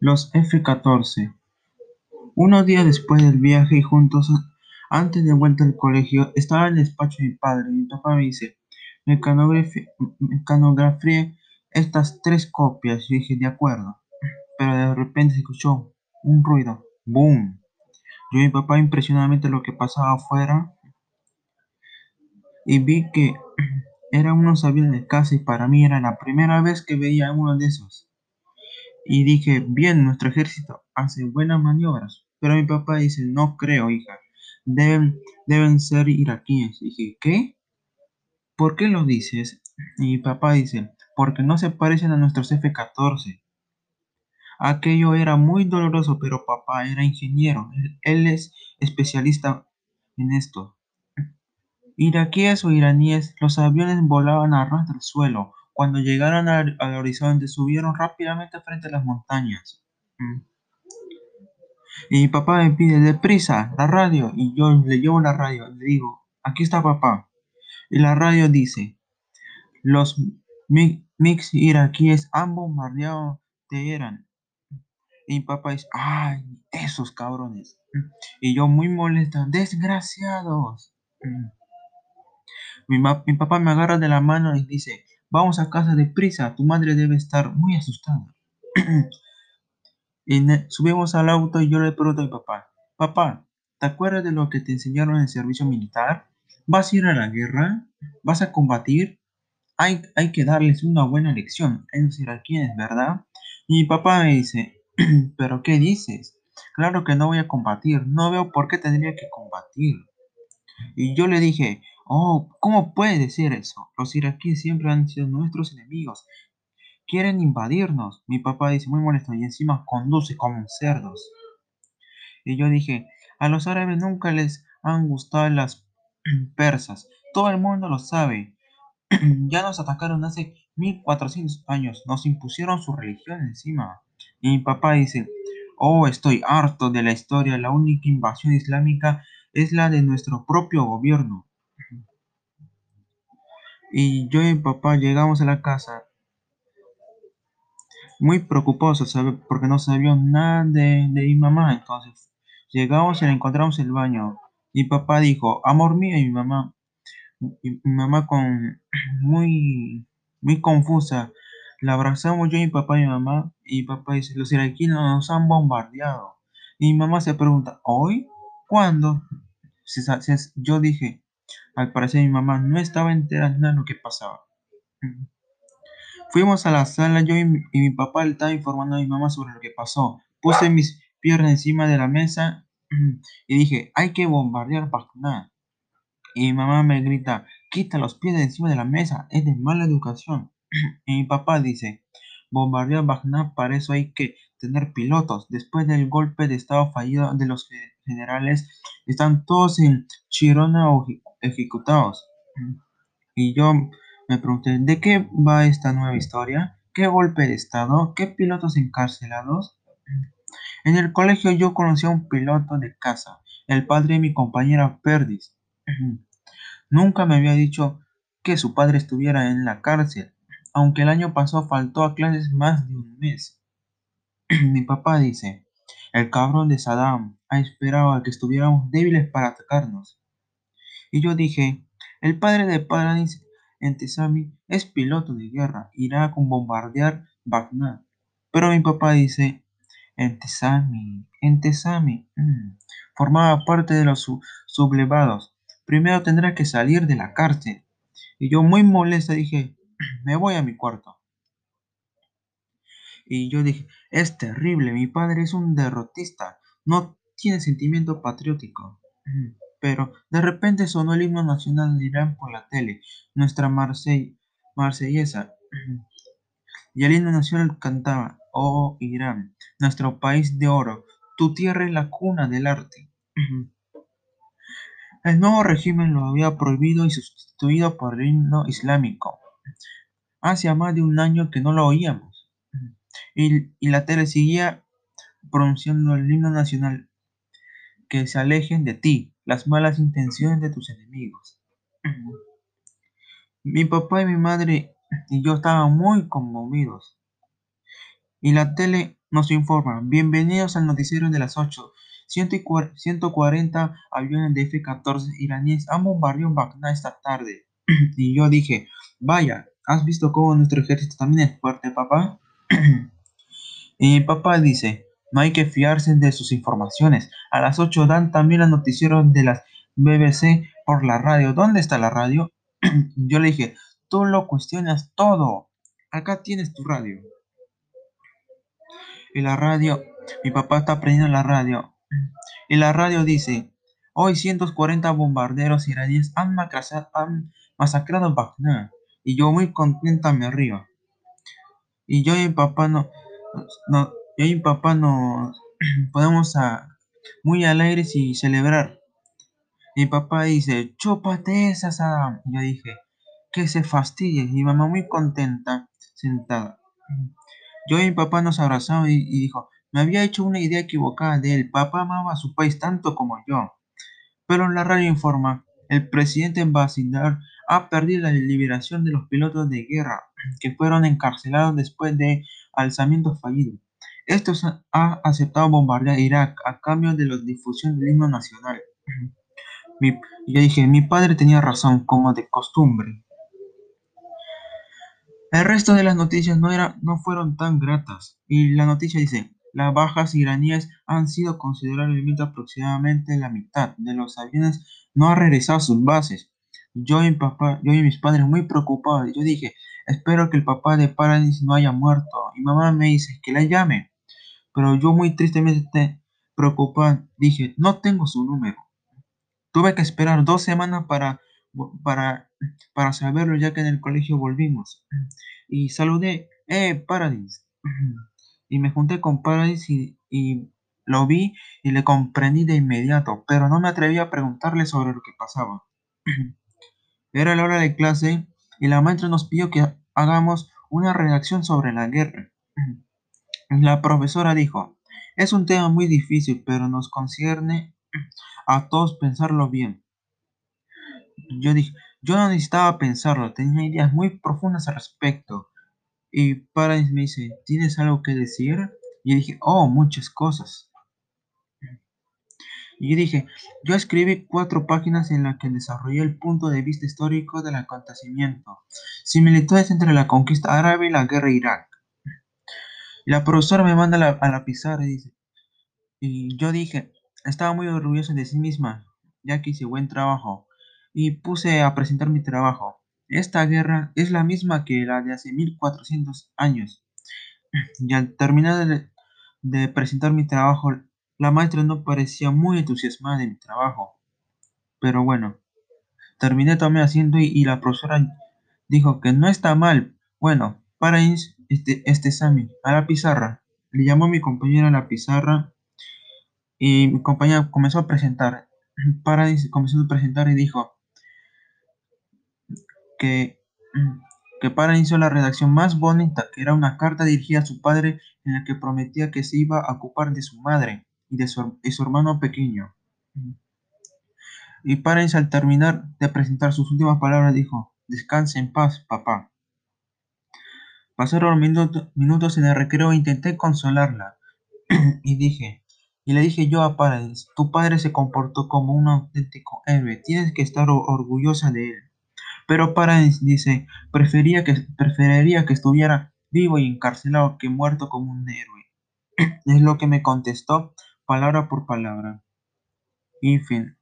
Los F-14. Unos días después del viaje y juntos, antes de vuelta al colegio, estaba en el despacho de mi padre. Mi papá me dice, mecanografié estas tres copias. Yo dije, de acuerdo. Pero de repente se escuchó un ruido. ¡Boom! Yo y mi papá impresionadamente lo que pasaba afuera y vi que eran unos aviones de casa y para mí era la primera vez que veía uno de esos. Y dije, bien, nuestro ejército hace buenas maniobras. Pero mi papá dice, no creo, hija. Deben, deben ser iraquíes. dije, ¿qué? ¿Por qué lo dices? Y mi papá dice, porque no se parecen a nuestros F-14. Aquello era muy doloroso, pero papá era ingeniero. Él es especialista en esto. Iraquíes o iraníes, los aviones volaban a ras del suelo. Cuando llegaron al, horizonte, subieron rápidamente frente a las montañas. Mm. Y mi papá me pide, deprisa, la radio. Y yo le llevo la radio. Le digo, aquí está papá. Y la radio dice, los mix iraquíes han bombardeado Teherán. Y mi papá dice, ay, esos cabrones. Y yo muy molesta, desgraciados. Mm. Mi, papá me agarra de la mano y dice, vamos a casa de prisa, tu madre debe estar muy asustada. y subimos al auto y yo le pregunto a mi papá, papá, ¿te acuerdas de lo que te enseñaron en el servicio militar? ¿Vas a ir a la guerra? ¿Vas a combatir? Hay, hay que darles una buena lección a los iraquíes, ¿verdad? Y mi papá me dice, ¿pero qué dices? Claro que no voy a combatir, no veo por qué tendría que combatir. Y yo le dije, Oh, ¿cómo puede decir eso? Los iraquíes siempre han sido nuestros enemigos. Quieren invadirnos. Mi papá dice muy molesto y encima conduce como cerdos. Y yo dije, a los árabes nunca les han gustado las persas. Todo el mundo lo sabe. ya nos atacaron hace 1400 años. Nos impusieron su religión encima. Y mi papá dice, oh, estoy harto de la historia. La única invasión islámica es la de nuestro propio gobierno. Y yo y mi papá llegamos a la casa muy preocupados porque no sabíamos nada de, mi mamá. Entonces llegamos y la encontramos en el baño. Mi papá dijo, amor mío, y mi mamá, mi mamá con muy, muy confusa. La abrazamos yo y mi papá y mi mamá. Y papá dice, los iraquíes nos han bombardeado. Y mi mamá se pregunta, ¿hoy? ¿Cuándo? Yo dije, al parecer mi mamá no estaba enterada de lo que pasaba. Fuimos a la sala, yo y mi, papá le estaba informando a mi mamá sobre lo que pasó. Puse mis piernas encima de la mesa y dije, hay que bombardear Bagdad. Y mi mamá me grita, quita los pies encima de la mesa, es de mala educación. Y mi papá dice, bombardear Bagdad, para eso hay que tener pilotos. Después del golpe de estado fallido de los generales, están todos en Chirona ejecutados. Y yo me pregunté, ¿de qué va esta nueva historia? ¿Qué golpe de estado? ¿Qué pilotos encarcelados? En el colegio yo conocí a un piloto de casa, el padre de mi compañera Perdis. Nunca me había dicho que su padre estuviera en la cárcel, aunque el año pasado faltó a clases más de un mes. mi papá dice, el cabrón de Saddam ha esperado a que estuviéramos débiles para atacarnos. Y yo dije, el padre de Paradis Entesami es piloto de guerra, irá con bombardear Bagdad. Pero mi papá dice, Entesami, Entesami, mm, formaba parte de los sublevados. Primero tendrá que salir de la cárcel. Y yo muy molesta dije, me voy a mi cuarto. Y yo dije, es terrible, mi padre es un derrotista, no tiene sentimiento patriótico. Mm. Pero de repente sonó el himno nacional de Irán por la tele, nuestra marsellesa. Y el himno nacional cantaba, oh Irán, nuestro país de oro, tu tierra es la cuna del arte. El nuevo régimen lo había prohibido y sustituido por el himno islámico. Hacía más de un año que no lo oíamos. Y, y la tele seguía pronunciando el himno nacional. Que se alejen de ti, las malas intenciones de tus enemigos. Mi papá y mi madre y yo estaban muy conmovidos. Y la tele nos informa, bienvenidos al noticiero de las 8. 140 aviones de F-14 iraníes han bombardeado Bagdad esta tarde. y yo dije, vaya, ¿has visto cómo nuestro ejército también es fuerte, papá? y mi papá dice, no hay que fiarse de sus informaciones. A las 8 dan también los noticieros de las BBC por la radio. ¿Dónde está la radio? yo le dije, tú lo cuestionas todo. Acá tienes tu radio. Y la radio, mi papá está prendiendo la radio. Y la radio dice, hoy 140 bombarderos iraníes han, han masacrado Bagdad. Y yo muy contenta me río. Y yo y mi papá no, y mi papá nos podemos a, muy alegres y celebrar. Mi papá dice, chúpate esa, Saddam. Y yo dije, que se fastidie. Y mamá muy contenta, sentada. Yo y mi papá nos abrazamos y, dijo, me había hecho una idea equivocada de él. Papá amaba a su país tanto como yo. Pero la radio informa, el presidente Basidar ha perdido la liberación de los pilotos de guerra que fueron encarcelados después de alzamiento fallido. Estos ha aceptado bombardear Irak a cambio de la difusión del himno nacional. yo dije, mi padre tenía razón, como de costumbre. El resto de las noticias no, era, no fueron tan gratas. Y la noticia dice, las bajas iraníes han sido considerablemente aproximadamente la mitad de los aviones no han regresado a sus bases. Yo y, papá, yo y mis padres muy preocupados. Yo dije, espero que el papá de Paradis no haya muerto. Y mamá me dice que la llame. Pero yo muy tristemente preocupado dije, no tengo su número. Tuve que esperar dos semanas para para, para saberlo ya que en el colegio volvimos. Y saludé, eh, Paradis. Y me junté con Paradis y, y lo vi y le comprendí de inmediato, pero no me atreví a preguntarle sobre lo que pasaba. Era la hora de clase y la maestra nos pidió que hagamos una redacción sobre la guerra. La profesora dijo, es un tema muy difícil, pero nos concierne a todos pensarlo bien. Yo dije, yo no necesitaba pensarlo, tenía ideas muy profundas al respecto. Y Paradis me dice, ¿tienes algo que decir? Y dije, oh, muchas cosas. Y dije, yo escribí cuatro páginas en las que desarrollé el punto de vista histórico del acontecimiento, similitudes entre la conquista árabe y la guerra Irak. Y la profesora me manda a la, pizarra y dice, y yo dije, estaba muy orgulloso de sí misma, ya que hice buen trabajo y puse a presentar mi trabajo. Esta guerra es la misma que la de hace 1400 años. Y al terminar de, presentar mi trabajo, la maestra no parecía muy entusiasmada de mi trabajo. Pero bueno, terminé tomé asiento y, la profesora dijo que no está mal. Bueno, para este, este examen a la pizarra. Le llamó a mi compañera a la pizarra y mi compañera comenzó a presentar. Para comenzó a presentar y dijo, que, que para inició la redacción más bonita, que era una carta dirigida a su padre en la que prometía que se iba a ocupar de su madre y de su, hermano pequeño. Y Parens al terminar de presentar sus últimas palabras dijo, descanse en paz, papá. Pasaron minutos en el recreo e intenté consolarla. y dije, y le dije yo a Parens, tu padre se comportó como un auténtico héroe, tienes que estar orgullosa de él. Pero Paradis dice, prefería que, preferiría que estuviera vivo y encarcelado que muerto como un héroe. es lo que me contestó palabra por palabra. Y fin.